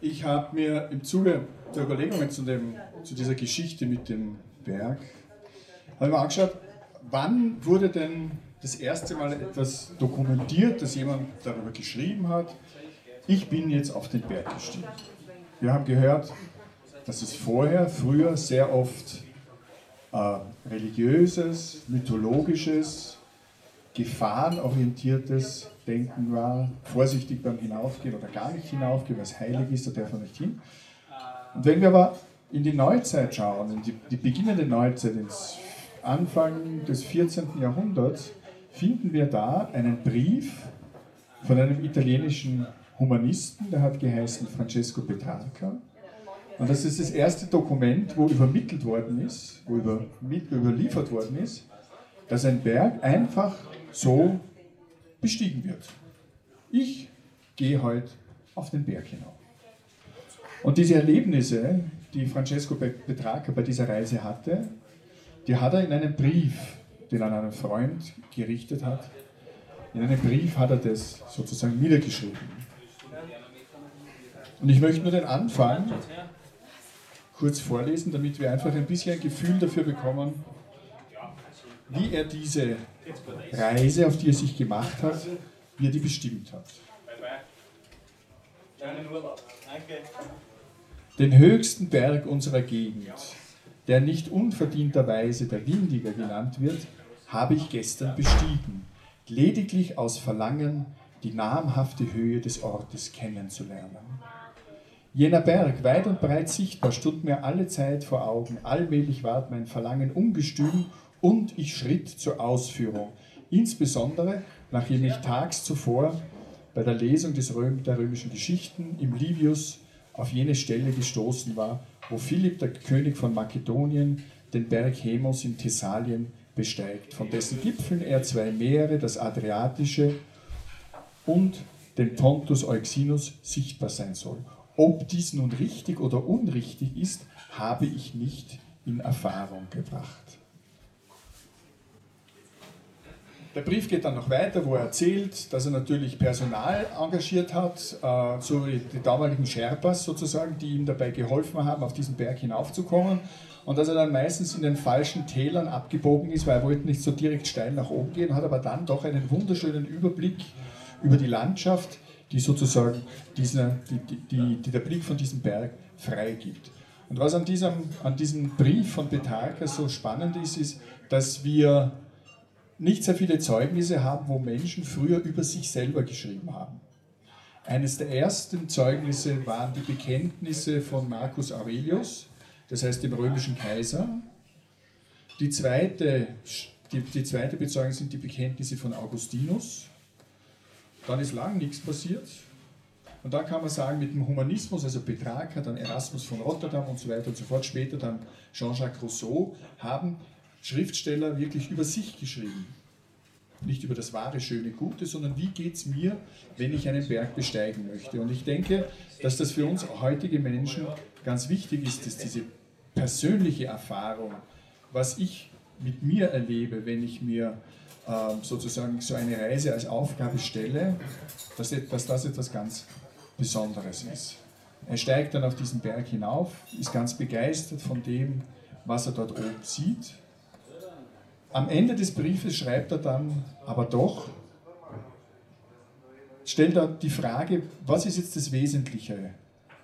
ich habe mir im Zuge der Überlegungen zu, dem, zu dieser Geschichte mit dem Berg, habe mir angeschaut, wann wurde denn das erste Mal etwas dokumentiert, dass jemand darüber geschrieben hat, ich bin jetzt auf den Berg gestiegen. Wir haben gehört, dass es vorher, früher sehr oft äh, religiöses, mythologisches, gefahrenorientiertes Denken war, vorsichtig beim Hinaufgehen oder gar nicht hinaufgehen, weil es heilig ist, da darf man nicht hin. Und wenn wir aber in die Neuzeit schauen, in die, die beginnende Neuzeit, ins Anfang des 14. Jahrhunderts, finden wir da einen Brief von einem italienischen Humanisten, der hat geheißen Francesco Petrarca. Und das ist das erste Dokument, wo übermittelt worden ist, wo über, überliefert worden ist, dass ein Berg einfach so bestiegen wird. Ich gehe heute auf den Berg hinauf. Und diese Erlebnisse, die Francesco Petrarca bei dieser Reise hatte, die hat er in einem Brief, den er an einen Freund gerichtet hat, in einem Brief hat er das sozusagen niedergeschrieben. Und ich möchte nur den Anfang kurz vorlesen, damit wir einfach ein bisschen ein Gefühl dafür bekommen, wie er diese Reise, auf die er sich gemacht hat, wie er die bestimmt hat. Den höchsten Berg unserer Gegend, der nicht unverdienterweise der Windiger genannt wird, habe ich gestern bestiegen, lediglich aus Verlangen, die namhafte Höhe des Ortes kennenzulernen. Jener Berg, weit und breit sichtbar, stund mir alle Zeit vor Augen. Allmählich ward mein Verlangen ungestüm und ich schritt zur Ausführung. Insbesondere, nachdem ich tags zuvor bei der Lesung des Röm, der römischen Geschichten im Livius auf jene Stelle gestoßen war, wo Philipp, der König von Makedonien, den Berg Hemos in Thessalien besteigt, von dessen Gipfeln er zwei Meere, das Adriatische und den Pontus Euxinus, sichtbar sein soll. Ob dies nun richtig oder unrichtig ist, habe ich nicht in Erfahrung gebracht. Der Brief geht dann noch weiter, wo er erzählt, dass er natürlich Personal engagiert hat, äh, so die damaligen Sherpas sozusagen, die ihm dabei geholfen haben, auf diesen Berg hinaufzukommen. Und dass er dann meistens in den falschen Tälern abgebogen ist, weil er wollte nicht so direkt steil nach oben gehen, hat aber dann doch einen wunderschönen Überblick über die Landschaft, die sozusagen diese, die, die, die, der Blick von diesem Berg freigibt. Und was an diesem, an diesem Brief von Petarka so spannend ist, ist, dass wir nicht sehr viele Zeugnisse haben, wo Menschen früher über sich selber geschrieben haben. Eines der ersten Zeugnisse waren die Bekenntnisse von Marcus Aurelius, das heißt dem römischen Kaiser. Die zweite, die, die zweite Bezeugung sind die Bekenntnisse von Augustinus. Dann ist lang nichts passiert. Und dann kann man sagen, mit dem Humanismus, also Petrarca, dann Erasmus von Rotterdam und so weiter und so fort, später dann Jean-Jacques Rousseau, haben Schriftsteller wirklich über sich geschrieben. Nicht über das wahre, schöne, gute, sondern wie geht es mir, wenn ich einen Berg besteigen möchte. Und ich denke, dass das für uns heutige Menschen ganz wichtig ist, dass diese persönliche Erfahrung, was ich mit mir erlebe, wenn ich mir ähm, sozusagen so eine Reise als Aufgabe stelle, dass, dass das etwas ganz Besonderes ist. Er steigt dann auf diesen Berg hinauf, ist ganz begeistert von dem, was er dort oben sieht am Ende des Briefes schreibt er dann, aber doch, stellt er die Frage, was ist jetzt das Wesentliche?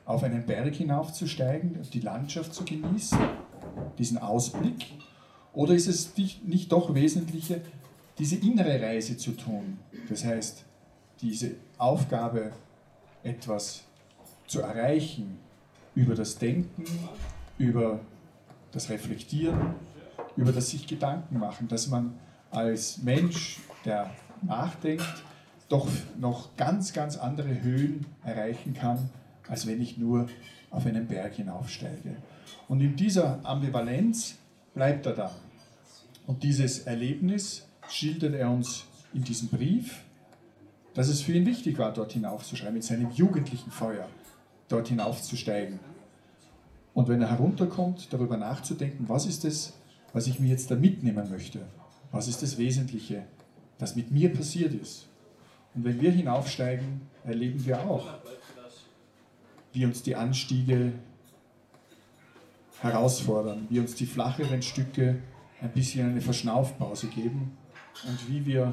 Auf einen Berg hinaufzusteigen, die Landschaft zu genießen, diesen Ausblick? Oder ist es nicht doch wesentlicher, diese innere Reise zu tun? Das heißt, diese Aufgabe, etwas zu erreichen, über das Denken, über das Reflektieren, über das sich Gedanken machen, dass man als Mensch, der nachdenkt, doch noch ganz, ganz andere Höhen erreichen kann, als wenn ich nur auf einen Berg hinaufsteige. Und in dieser Ambivalenz bleibt er da. Und dieses Erlebnis schildert er uns in diesem Brief, dass es für ihn wichtig war, dort hinaufzuschreiben, mit seinem jugendlichen Feuer dort hinaufzusteigen. Und wenn er herunterkommt, darüber nachzudenken, was ist es, was ich mir jetzt da mitnehmen möchte. Was ist das Wesentliche, das mit mir passiert ist? Und wenn wir hinaufsteigen, erleben wir auch, wie uns die Anstiege herausfordern, wie uns die flacheren Stücke ein bisschen eine Verschnaufpause geben und wie wir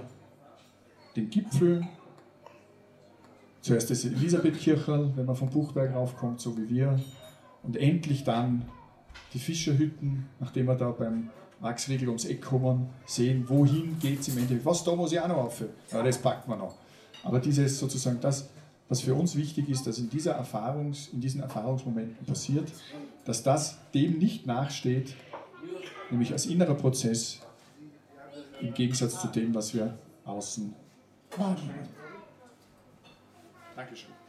den Gipfel, zuerst das Elisabethkircherl, wenn man vom Buchberg raufkommt, so wie wir, und endlich dann die Fischerhütten, nachdem wir da beim Maxregel ums Eck kommen, sehen, wohin geht es im Endeffekt. Was da muss ich auch noch auf? Ja, das packt man noch. Aber dieses sozusagen das, was für uns wichtig ist, dass in, dieser Erfahrungs-, in diesen Erfahrungsmomenten passiert, dass das dem nicht nachsteht, nämlich als innerer Prozess im Gegensatz zu dem, was wir außen wahrnehmen. Dankeschön.